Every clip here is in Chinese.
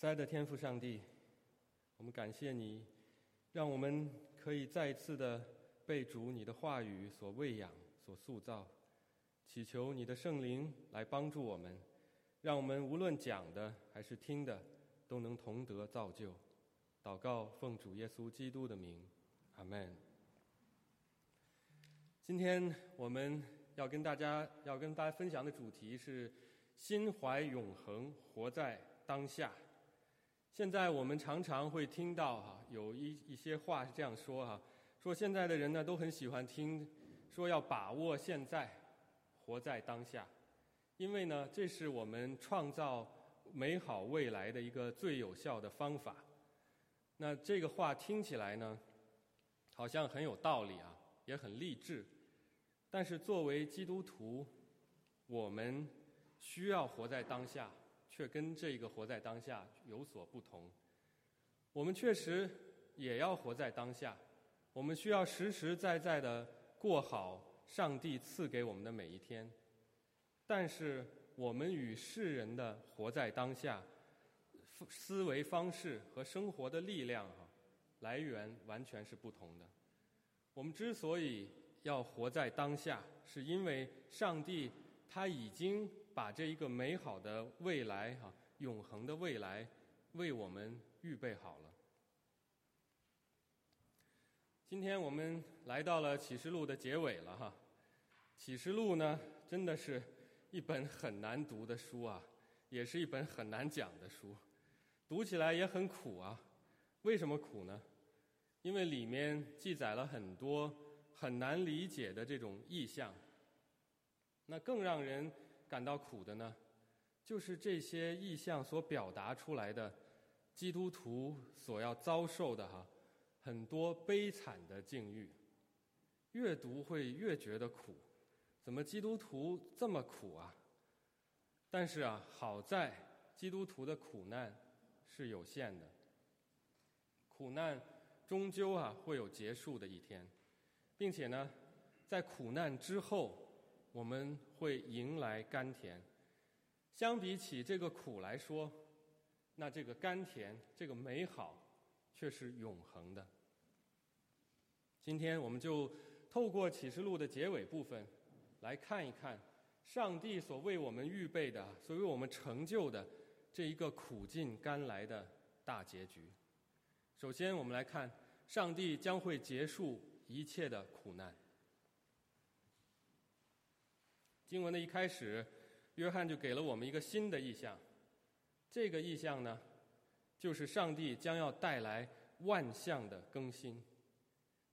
慈爱的天父上帝，我们感谢你，让我们可以再一次的被主你的话语所喂养、所塑造，祈求你的圣灵来帮助我们，让我们无论讲的还是听的，都能同得造就。祷告，奉主耶稣基督的名，阿门。今天我们要跟大家要跟大家分享的主题是心怀永恒，活在当下。现在我们常常会听到哈，有一一些话是这样说哈，说现在的人呢都很喜欢听，说要把握现在，活在当下，因为呢这是我们创造美好未来的一个最有效的方法。那这个话听起来呢，好像很有道理啊，也很励志，但是作为基督徒，我们需要活在当下。却跟这个活在当下有所不同。我们确实也要活在当下，我们需要实实在在的过好上帝赐给我们的每一天。但是，我们与世人的活在当下思维方式和生活的力量啊，来源完全是不同的。我们之所以要活在当下，是因为上帝他已经。把这一个美好的未来，哈，永恒的未来，为我们预备好了。今天我们来到了启示录的结尾了，哈。启示录呢，真的是一本很难读的书啊，也是一本很难讲的书，读起来也很苦啊。为什么苦呢？因为里面记载了很多很难理解的这种意象。那更让人。感到苦的呢，就是这些意象所表达出来的基督徒所要遭受的哈很多悲惨的境遇，越读会越觉得苦，怎么基督徒这么苦啊？但是啊，好在基督徒的苦难是有限的，苦难终究啊会有结束的一天，并且呢，在苦难之后。我们会迎来甘甜。相比起这个苦来说，那这个甘甜、这个美好却是永恒的。今天我们就透过启示录的结尾部分，来看一看上帝所为我们预备的、所为我们成就的这一个苦尽甘来的大结局。首先，我们来看上帝将会结束一切的苦难。经文的一开始，约翰就给了我们一个新的意象。这个意象呢，就是上帝将要带来万象的更新。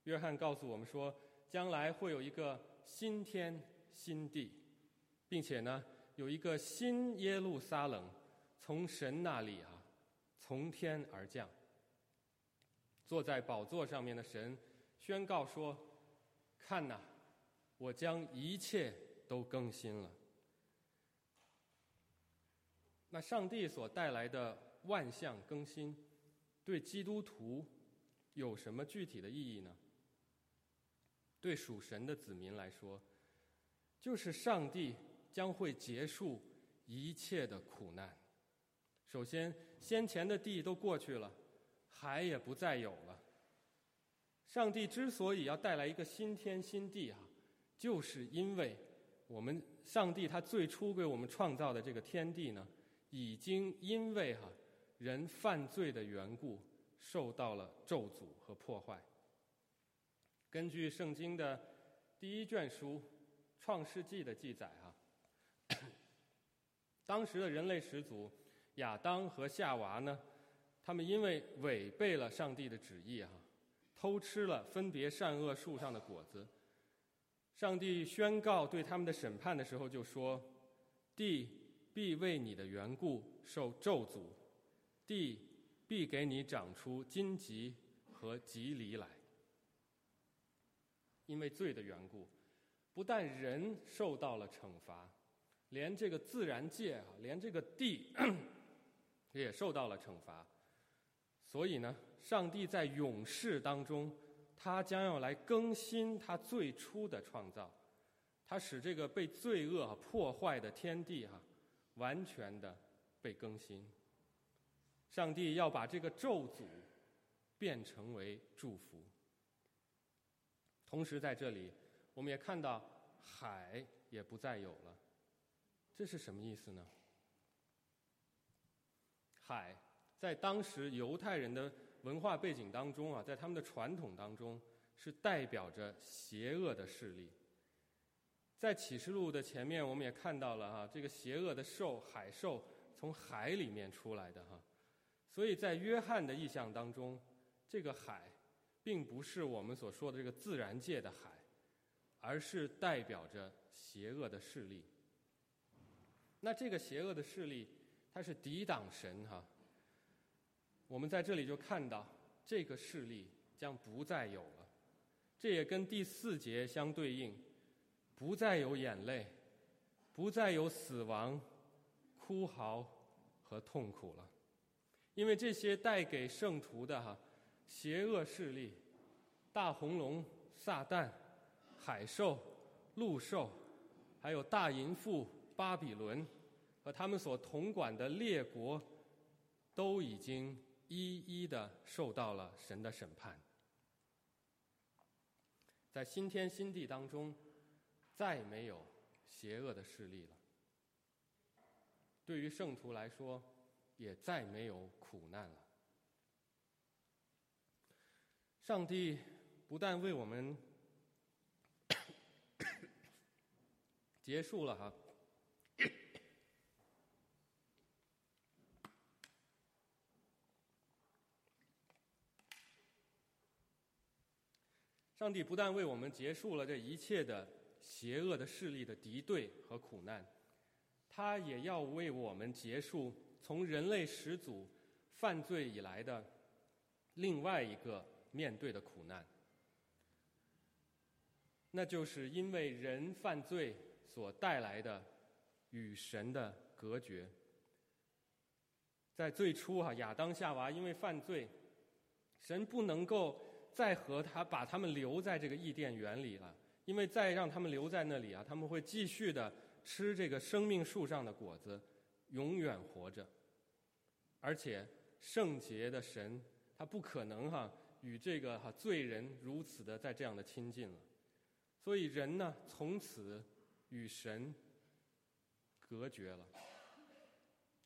约翰告诉我们说，将来会有一个新天新地，并且呢，有一个新耶路撒冷从神那里啊从天而降。坐在宝座上面的神宣告说：“看呐，我将一切。”都更新了。那上帝所带来的万象更新，对基督徒有什么具体的意义呢？对属神的子民来说，就是上帝将会结束一切的苦难。首先，先前的地都过去了，海也不再有了。上帝之所以要带来一个新天新地啊，就是因为。我们上帝他最初给我们创造的这个天地呢，已经因为哈人犯罪的缘故，受到了咒诅和破坏。根据圣经的第一卷书《创世纪》的记载哈，当时的人类始祖亚当和夏娃呢，他们因为违背了上帝的旨意哈，偷吃了分别善恶树上的果子。上帝宣告对他们的审判的时候，就说：“地必为你的缘故受咒诅，地必给你长出荆棘和棘藜来。因为罪的缘故，不但人受到了惩罚，连这个自然界啊，连这个地 也受到了惩罚。所以呢，上帝在永世当中。”他将要来更新他最初的创造，他使这个被罪恶破坏的天地哈，完全的被更新。上帝要把这个咒诅变成为祝福。同时，在这里我们也看到海也不再有了，这是什么意思呢？海在当时犹太人的文化背景当中啊，在他们的传统当中，是代表着邪恶的势力。在启示录的前面，我们也看到了哈，这个邪恶的兽海兽从海里面出来的哈，所以在约翰的意象当中，这个海并不是我们所说的这个自然界的海，而是代表着邪恶的势力。那这个邪恶的势力，它是抵挡神哈。我们在这里就看到这个势力将不再有了，这也跟第四节相对应。不再有眼泪，不再有死亡、哭嚎和痛苦了，因为这些带给圣徒的哈邪恶势力、大红龙、撒旦、海兽、陆兽，还有大淫妇巴比伦和他们所统管的列国，都已经一一的受到了神的审判，在新天新地当中。再没有邪恶的势力了。对于圣徒来说，也再没有苦难了。上帝不但为我们 结束了哈，上帝不但为我们结束了这一切的。邪恶的势力的敌对和苦难，他也要为我们结束从人类始祖犯罪以来的另外一个面对的苦难，那就是因为人犯罪所带来的与神的隔绝。在最初啊，亚当夏娃因为犯罪，神不能够再和他把他们留在这个伊甸园里了。因为再让他们留在那里啊，他们会继续的吃这个生命树上的果子，永远活着。而且圣洁的神，他不可能哈与这个哈罪人如此的在这样的亲近了。所以人呢，从此与神隔绝了。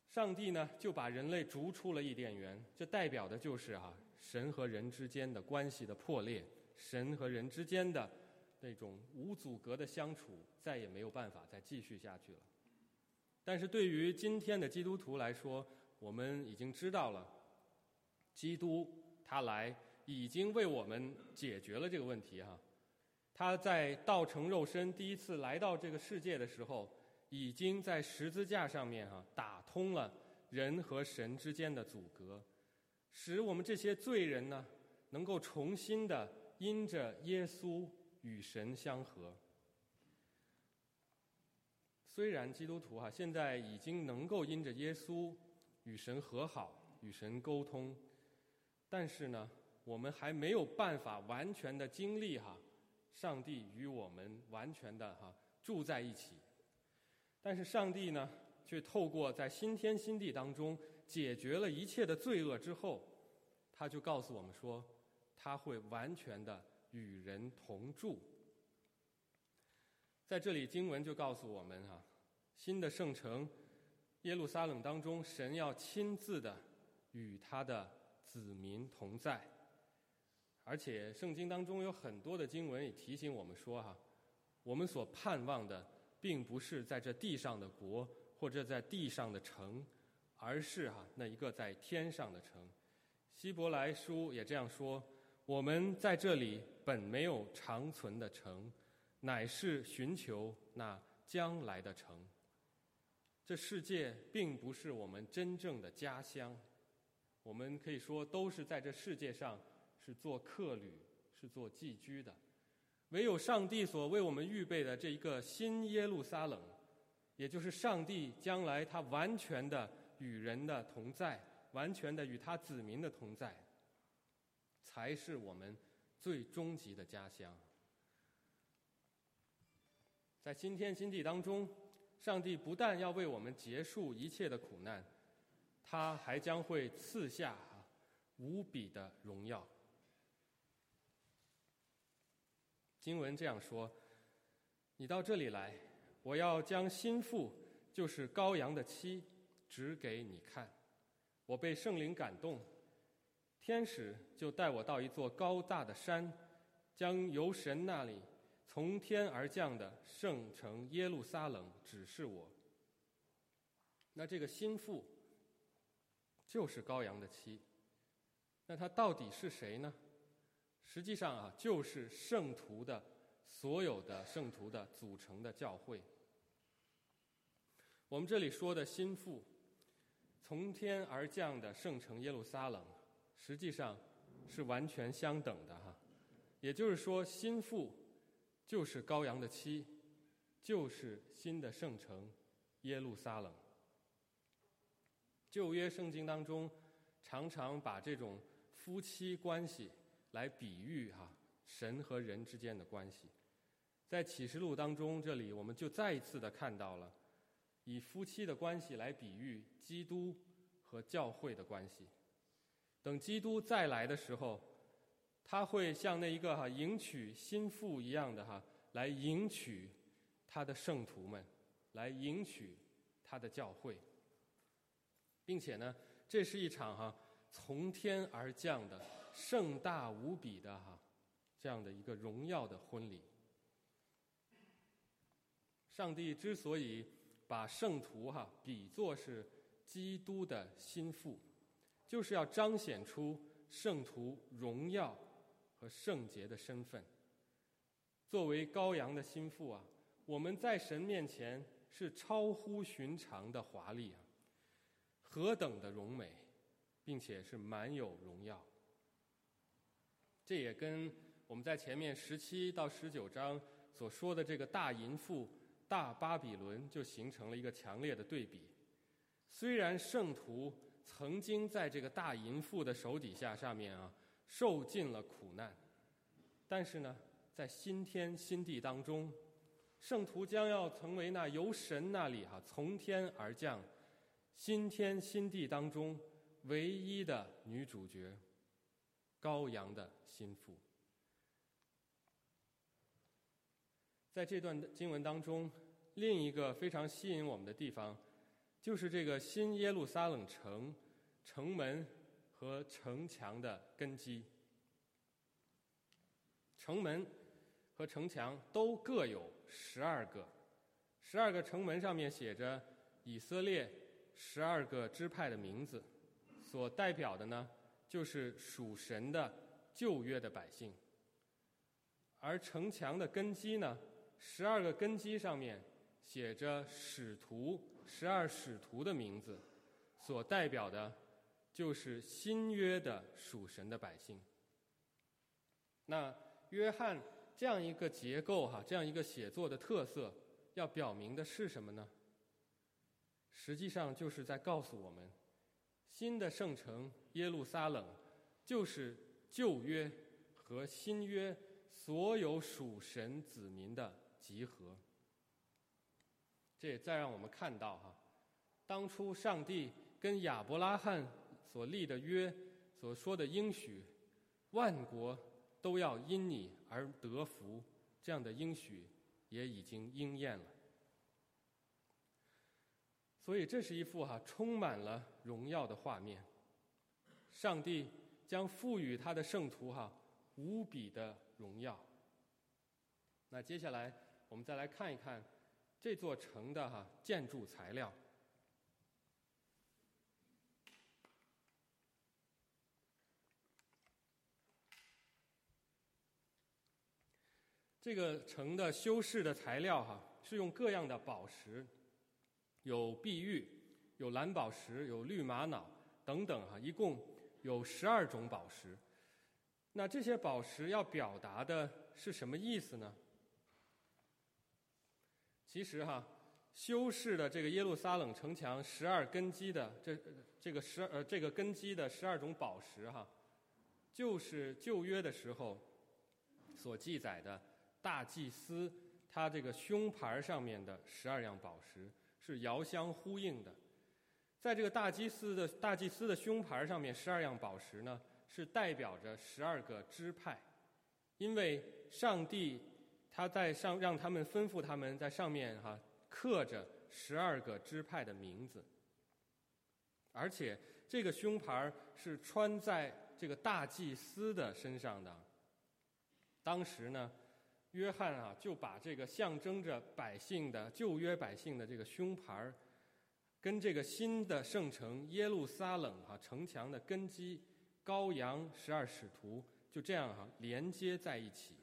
上帝呢，就把人类逐出了伊甸园，这代表的就是哈神和人之间的关系的破裂，神和人之间的。那种无阻隔的相处再也没有办法再继续下去了。但是对于今天的基督徒来说，我们已经知道了，基督他来已经为我们解决了这个问题哈。他在道成肉身第一次来到这个世界的时候，已经在十字架上面哈打通了人和神之间的阻隔，使我们这些罪人呢能够重新的因着耶稣。与神相合。虽然基督徒哈现在已经能够因着耶稣与神和好、与神沟通，但是呢，我们还没有办法完全的经历哈上帝与我们完全的哈住在一起。但是上帝呢，却透过在新天新地当中解决了一切的罪恶之后，他就告诉我们说，他会完全的。与人同住，在这里经文就告诉我们哈，新的圣城耶路撒冷当中，神要亲自的与他的子民同在，而且圣经当中有很多的经文也提醒我们说哈，我们所盼望的并不是在这地上的国或者在地上的城，而是哈那一个在天上的城。希伯来书也这样说。我们在这里本没有长存的城，乃是寻求那将来的城。这世界并不是我们真正的家乡，我们可以说都是在这世界上是做客旅，是做寄居的。唯有上帝所为我们预备的这一个新耶路撒冷，也就是上帝将来他完全的与人的同在，完全的与他子民的同在。才是我们最终极的家乡。在新天新地当中，上帝不但要为我们结束一切的苦难，他还将会赐下无比的荣耀。经文这样说：“你到这里来，我要将心腹，就是羔羊的妻，指给你看。我被圣灵感动，天使就带我到一座高大的山，将由神那里从天而降的圣城耶路撒冷指示我。那这个心腹，就是羔羊的妻。那他到底是谁呢？”实际上啊，就是圣徒的所有的圣徒的组成的教会。我们这里说的心腹，从天而降的圣城耶路撒冷，实际上是完全相等的哈。也就是说，心腹就是羔羊的妻，就是新的圣城耶路撒冷。旧约圣经当中常常把这种夫妻关系。来比喻哈神和人之间的关系，在启示录当中，这里我们就再一次的看到了以夫妻的关系来比喻基督和教会的关系。等基督再来的时候，他会像那一个哈迎娶新妇一样的哈来迎娶他的圣徒们，来迎娶他的教会，并且呢，这是一场哈从天而降的。盛大无比的哈，这样的一个荣耀的婚礼。上帝之所以把圣徒哈比作是基督的心腹，就是要彰显出圣徒荣耀和圣洁的身份。作为羔羊的心腹啊，我们在神面前是超乎寻常的华丽啊，何等的荣美，并且是满有荣耀。这也跟我们在前面十七到十九章所说的这个大淫妇、大巴比伦就形成了一个强烈的对比。虽然圣徒曾经在这个大淫妇的手底下上面啊受尽了苦难，但是呢，在新天新地当中，圣徒将要成为那由神那里哈从天而降新天新地当中唯一的女主角。羔羊的心腹，在这段经文当中，另一个非常吸引我们的地方，就是这个新耶路撒冷城城门和城墙的根基。城门和城墙都各有十二个，十二个城门上面写着以色列十二个支派的名字，所代表的呢。就是属神的旧约的百姓，而城墙的根基呢，十二个根基上面写着使徒十二使徒的名字，所代表的，就是新约的属神的百姓。那约翰这样一个结构哈，这样一个写作的特色，要表明的是什么呢？实际上就是在告诉我们。新的圣城耶路撒冷，就是旧约和新约所有属神子民的集合。这也再让我们看到哈，当初上帝跟亚伯拉罕所立的约，所说的应许，万国都要因你而得福，这样的应许也已经应验了。所以这是一幅哈充满了荣耀的画面。上帝将赋予他的圣徒哈无比的荣耀。那接下来我们再来看一看这座城的哈建筑材料。这个城的修饰的材料哈是用各样的宝石。有碧玉，有蓝宝石，有绿玛瑙等等哈，一共有十二种宝石。那这些宝石要表达的是什么意思呢？其实哈，修饰的这个耶路撒冷城墙十二根基的这这个十呃这个根基的十二种宝石哈，就是旧约的时候所记载的大祭司他这个胸牌上面的十二样宝石。是遥相呼应的，在这个大祭司的大祭司的胸牌上面，十二样宝石呢，是代表着十二个支派，因为上帝他在上让他们吩咐他们在上面哈刻着十二个支派的名字，而且这个胸牌是穿在这个大祭司的身上的。当时呢。约翰啊，就把这个象征着百姓的旧约百姓的这个胸牌，跟这个新的圣城耶路撒冷啊城墙的根基羔羊十二使徒就这样哈连接在一起，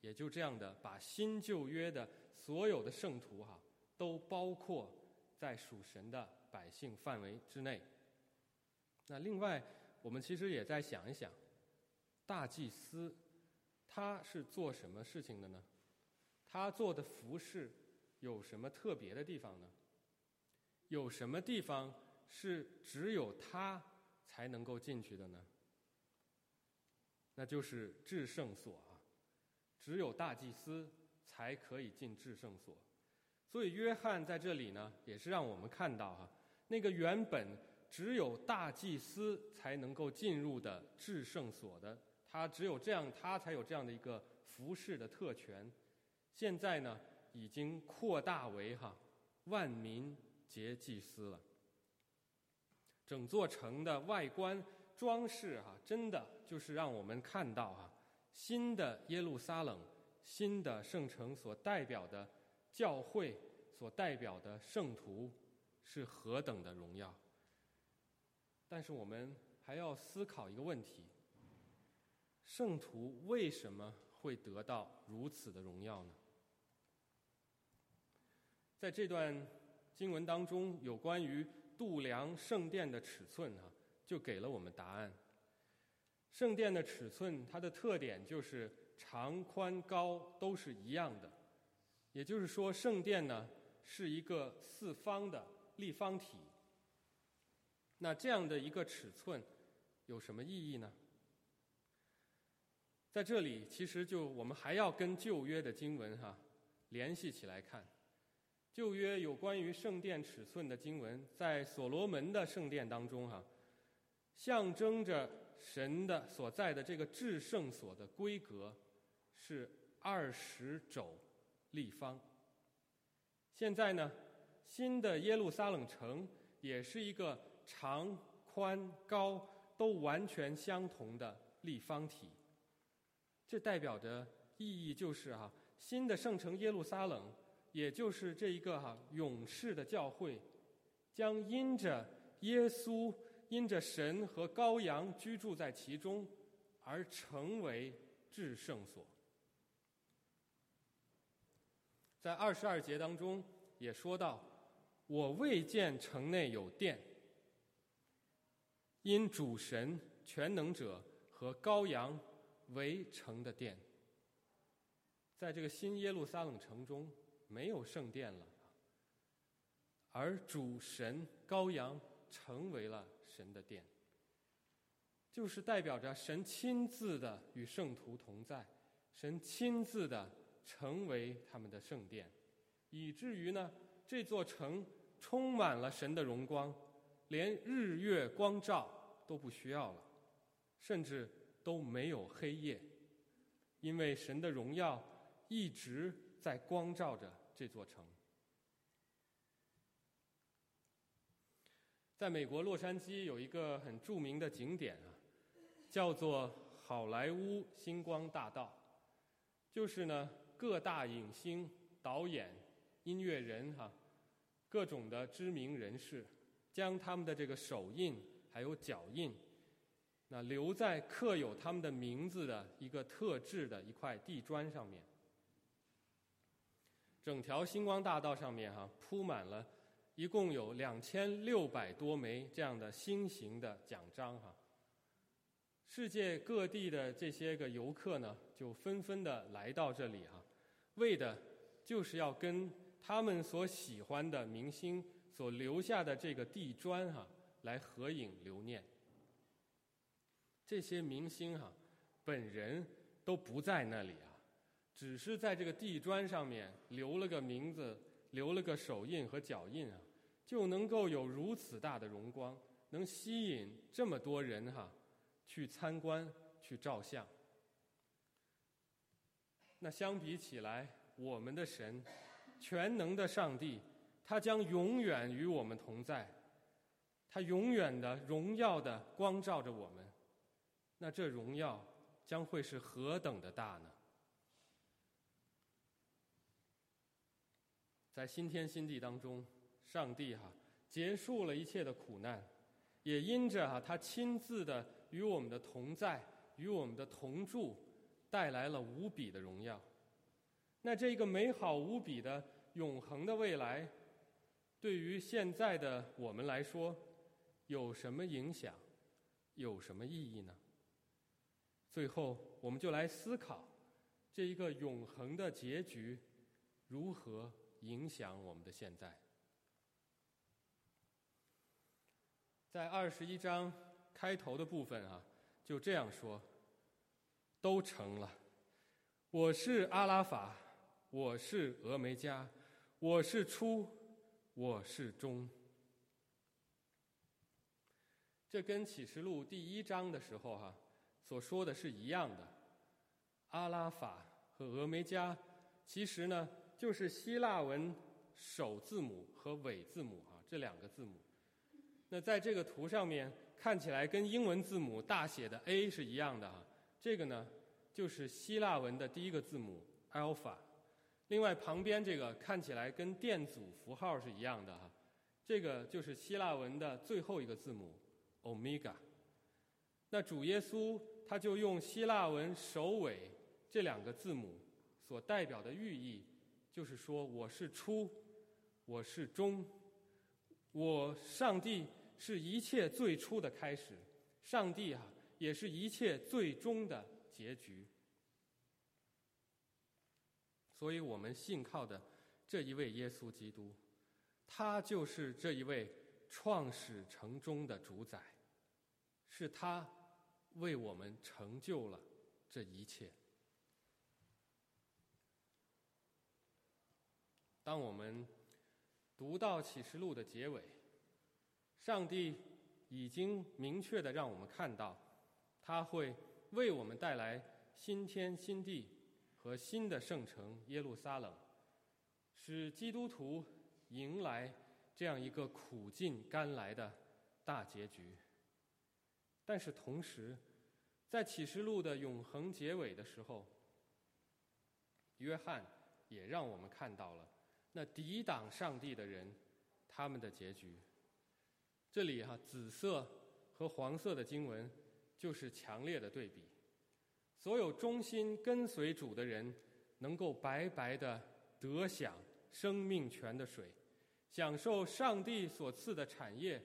也就这样的把新旧约的所有的圣徒哈都包括在属神的百姓范围之内。那另外，我们其实也在想一想，大祭司。他是做什么事情的呢？他做的服饰有什么特别的地方呢？有什么地方是只有他才能够进去的呢？那就是至圣所，只有大祭司才可以进至圣所。所以约翰在这里呢，也是让我们看到哈，那个原本只有大祭司才能够进入的至圣所的。他只有这样，他才有这样的一个服饰的特权。现在呢，已经扩大为哈万民皆祭司了。整座城的外观装饰哈，真的就是让我们看到哈新的耶路撒冷、新的圣城所代表的教会所代表的圣徒是何等的荣耀。但是我们还要思考一个问题。圣徒为什么会得到如此的荣耀呢？在这段经文当中，有关于度量圣殿的尺寸啊，就给了我们答案。圣殿的尺寸，它的特点就是长、宽、高都是一样的，也就是说，圣殿呢是一个四方的立方体。那这样的一个尺寸有什么意义呢？在这里，其实就我们还要跟旧约的经文哈联系起来看。旧约有关于圣殿尺寸的经文，在所罗门的圣殿当中哈，象征着神的所在的这个至圣所的规格是二十肘立方。现在呢，新的耶路撒冷城也是一个长、宽、高都完全相同的立方体。这代表着意义就是哈，新的圣城耶路撒冷，也就是这一个哈勇士的教会，将因着耶稣、因着神和羔羊居住在其中，而成为至圣所。在二十二节当中也说到：“我未见城内有殿，因主神全能者和羔羊。”围城的殿，在这个新耶路撒冷城中没有圣殿了，而主神羔羊成为了神的殿，就是代表着神亲自的与圣徒同在，神亲自的成为他们的圣殿，以至于呢这座城充满了神的荣光，连日月光照都不需要了，甚至。都没有黑夜，因为神的荣耀一直在光照着这座城。在美国洛杉矶有一个很著名的景点啊，叫做好莱坞星光大道，就是呢各大影星、导演、音乐人哈，各种的知名人士，将他们的这个手印还有脚印。那留在刻有他们的名字的一个特制的一块地砖上面，整条星光大道上面哈铺满了，一共有两千六百多枚这样的星形的奖章哈。世界各地的这些个游客呢，就纷纷的来到这里哈，为的就是要跟他们所喜欢的明星所留下的这个地砖哈来合影留念。这些明星哈，本人都不在那里啊，只是在这个地砖上面留了个名字，留了个手印和脚印啊，就能够有如此大的荣光，能吸引这么多人哈去参观、去照相。那相比起来，我们的神，全能的上帝，他将永远与我们同在，他永远的荣耀的光照着我们。那这荣耀将会是何等的大呢？在新天新地当中，上帝哈结束了一切的苦难，也因着哈他亲自的与我们的同在，与我们的同住，带来了无比的荣耀。那这个美好无比的永恒的未来，对于现在的我们来说，有什么影响？有什么意义呢？最后，我们就来思考这一个永恒的结局如何影响我们的现在。在二十一章开头的部分啊，就这样说：“都成了，我是阿拉法，我是峨眉加，我是初，我是终。”这跟启示录第一章的时候哈。所说的是一样的，阿拉法和峨眉加，其实呢就是希腊文首字母和尾字母啊这两个字母。那在这个图上面看起来跟英文字母大写的 A 是一样的啊，这个呢就是希腊文的第一个字母 alpha。另外旁边这个看起来跟电阻符号是一样的哈，这个就是希腊文的最后一个字母 omega。那主耶稣。他就用希腊文首尾这两个字母所代表的寓意，就是说我是初，我是终，我上帝是一切最初的开始，上帝啊也是一切最终的结局。所以我们信靠的这一位耶稣基督，他就是这一位创始成终的主宰，是他。为我们成就了这一切。当我们读到启示录的结尾，上帝已经明确的让我们看到，他会为我们带来新天新地和新的圣城耶路撒冷，使基督徒迎来这样一个苦尽甘来的大结局。但是同时，在启示录的永恒结尾的时候，约翰也让我们看到了那抵挡上帝的人他们的结局。这里哈，紫色和黄色的经文就是强烈的对比。所有忠心跟随主的人，能够白白的得享生命泉的水，享受上帝所赐的产业，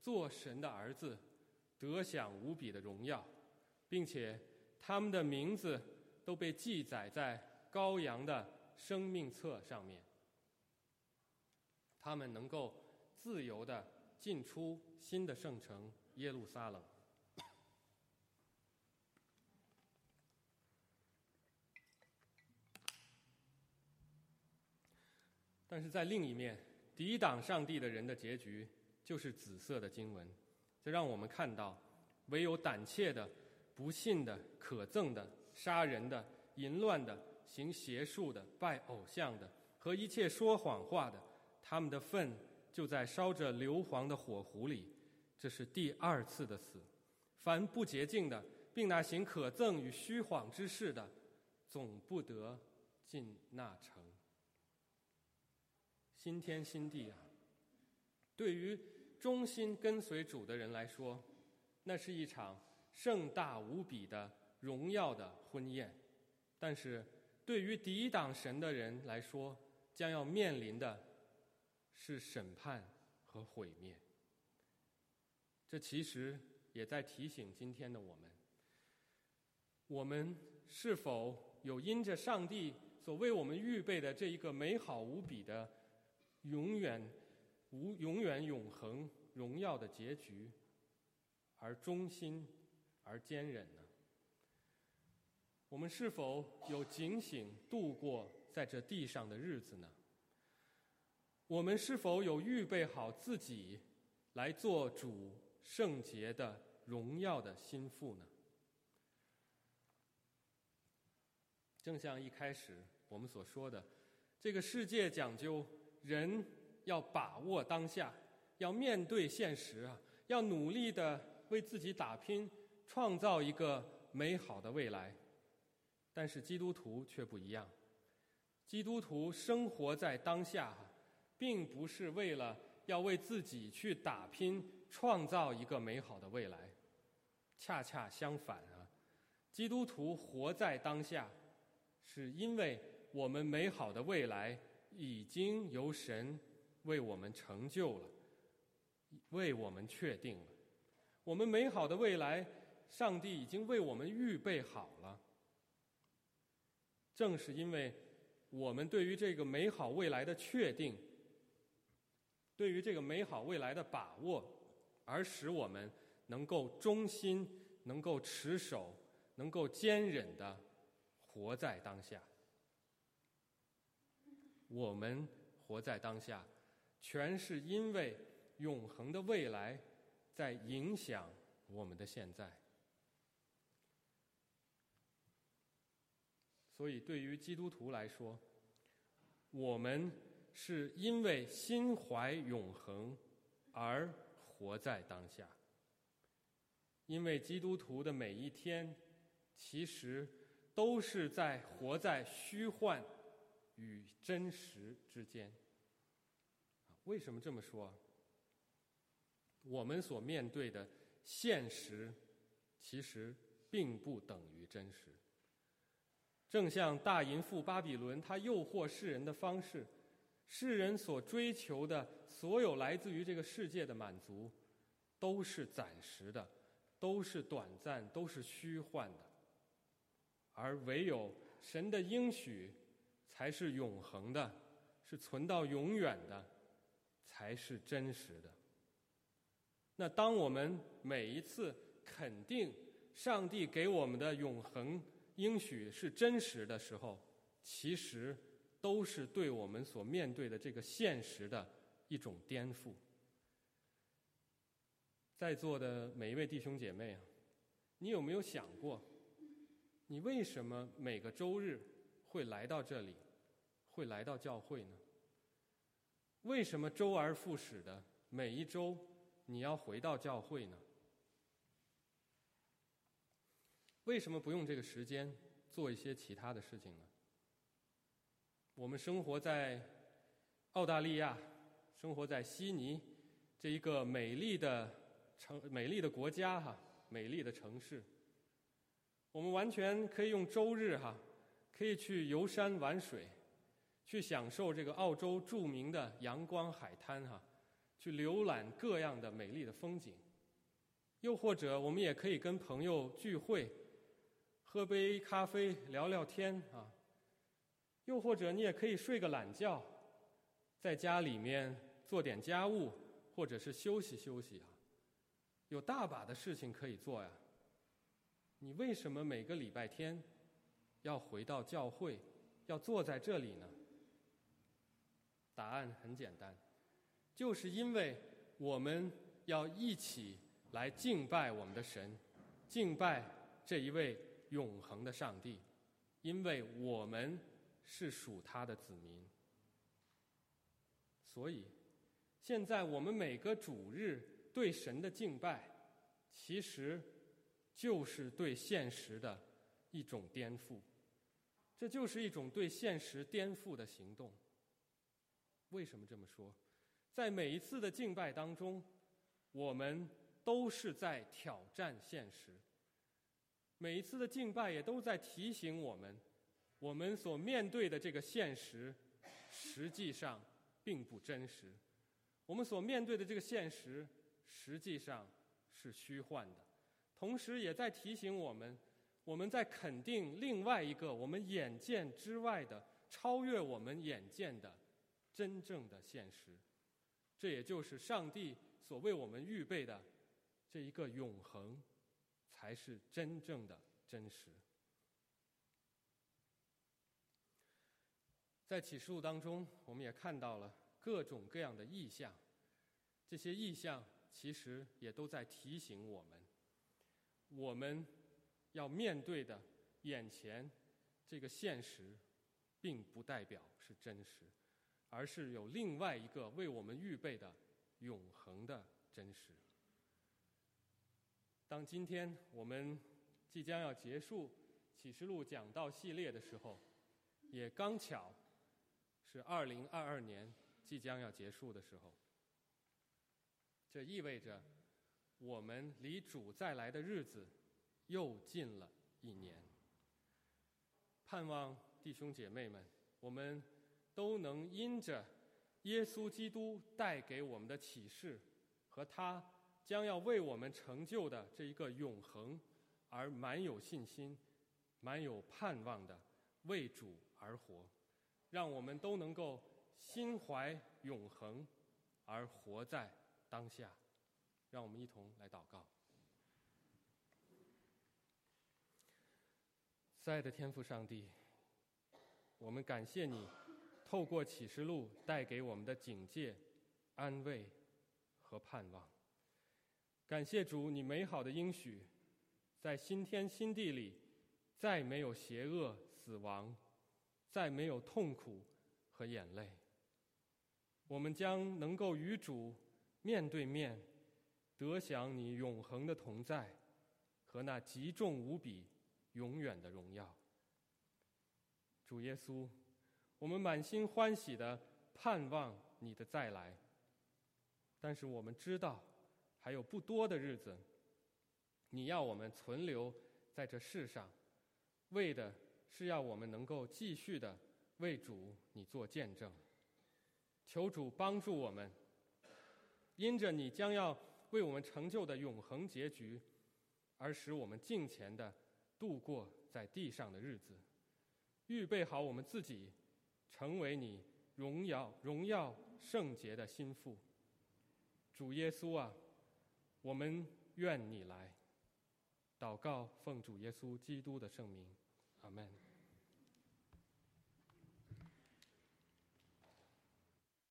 做神的儿子。得享无比的荣耀，并且他们的名字都被记载在羔羊的生命册上面。他们能够自由的进出新的圣城耶路撒冷。但是在另一面，抵挡上帝的人的结局就是紫色的经文。这让我们看到，唯有胆怯的、不信的、可憎的、杀人的、淫乱的、行邪术的、拜偶像的和一切说谎话的，他们的粪就在烧着硫磺的火湖里。这是第二次的死。凡不洁净的，并那行可憎与虚谎之事的，总不得进那城。新天新地啊！对于。忠心跟随主的人来说，那是一场盛大无比的荣耀的婚宴；但是，对于抵挡神的人来说，将要面临的是审判和毁灭。这其实也在提醒今天的我们：我们是否有因着上帝所为我们预备的这一个美好无比的永远？无永远永恒荣耀的结局，而忠心而坚忍呢？我们是否有警醒度过在这地上的日子呢？我们是否有预备好自己来做主圣洁的荣耀的心腹呢？正像一开始我们所说的，这个世界讲究人要把握当下，要面对现实啊，要努力的为自己打拼，创造一个美好的未来。但是基督徒却不一样，基督徒生活在当下，并不是为了要为自己去打拼，创造一个美好的未来。恰恰相反啊，基督徒活在当下。是因为我们美好的未来已经由神为我们成就了，为我们确定了。我们美好的未来，上帝已经为我们预备好了。正是因为我们对于这个美好未来的确定，对于这个美好未来的把握，而使我们能够忠心、能够持守、能够坚忍的。活在当下，我们活在当下，全是因为永恒的未来在影响我们的现在。所以，对于基督徒来说，我们是因为心怀永恒而活在当下。因为基督徒的每一天，其实。都是在活在虚幻与真实之间。为什么这么说？我们所面对的现实，其实并不等于真实。正像大淫妇巴比伦，他诱惑世人的方式，世人所追求的所有来自于这个世界的满足，都是暂时的，都是短暂，都是虚幻的。而唯有神的应许，才是永恒的，是存到永远的，才是真实的。那当我们每一次肯定上帝给我们的永恒应许是真实的时候，其实都是对我们所面对的这个现实的一种颠覆。在座的每一位弟兄姐妹啊，你有没有想过？你为什么每个周日会来到这里，会来到教会呢？为什么周而复始的每一周你要回到教会呢？为什么不用这个时间做一些其他的事情呢？我们生活在澳大利亚，生活在悉尼这一个美丽的城、美丽的国家哈，美丽的城市。我们完全可以用周日哈，可以去游山玩水，去享受这个澳洲著名的阳光海滩哈，去浏览各样的美丽的风景。又或者，我们也可以跟朋友聚会，喝杯咖啡聊聊天啊。又或者，你也可以睡个懒觉，在家里面做点家务，或者是休息休息啊。有大把的事情可以做呀。你为什么每个礼拜天要回到教会，要坐在这里呢？答案很简单，就是因为我们要一起来敬拜我们的神，敬拜这一位永恒的上帝，因为我们是属他的子民。所以，现在我们每个主日对神的敬拜，其实。就是对现实的一种颠覆，这就是一种对现实颠覆的行动。为什么这么说？在每一次的敬拜当中，我们都是在挑战现实。每一次的敬拜也都在提醒我们，我们所面对的这个现实，实际上并不真实。我们所面对的这个现实，实际上是虚幻的。同时也在提醒我们，我们在肯定另外一个我们眼见之外的、超越我们眼见的真正的现实。这也就是上帝所为我们预备的这一个永恒，才是真正的真实。在启示录当中，我们也看到了各种各样的意象，这些意象其实也都在提醒我们，我们要面对的眼前这个现实，并不代表是真实，而是有另外一个为我们预备的永恒的真实。当今天我们即将要结束启示录讲道系列的时候，也刚巧是二零二二年即将要结束的时候。这意味着我们离主再来的日子又近了一年。盼望弟兄姐妹们，我们都能因着耶稣基督带给我们的启示和他。将要为我们成就的这一个永恒，而满有信心、满有盼望的为主而活，让我们都能够心怀永恒，而活在当下。让我们一同来祷告。在的天父上帝，我们感谢你透过启示录带给我们的警戒、安慰和盼望。感谢主，你美好的应许，在新天新地里，再没有邪恶、死亡，再没有痛苦和眼泪。我们将能够与主面对面，得享你永恒的同在和那极重无比、永远的荣耀。主耶稣，我们满心欢喜的盼望你的再来，但是我们知道。还有不多的日子，你要我们存留在这世上，为的是要我们能够继续的为主你做见证。求主帮助我们，因着你将要为我们成就的永恒结局，而使我们敬虔的度过在地上的日子，预备好我们自己，成为你荣耀荣耀圣洁的心腹。主耶稣啊！我们愿你来，祷告奉主耶稣基督的圣名，阿门。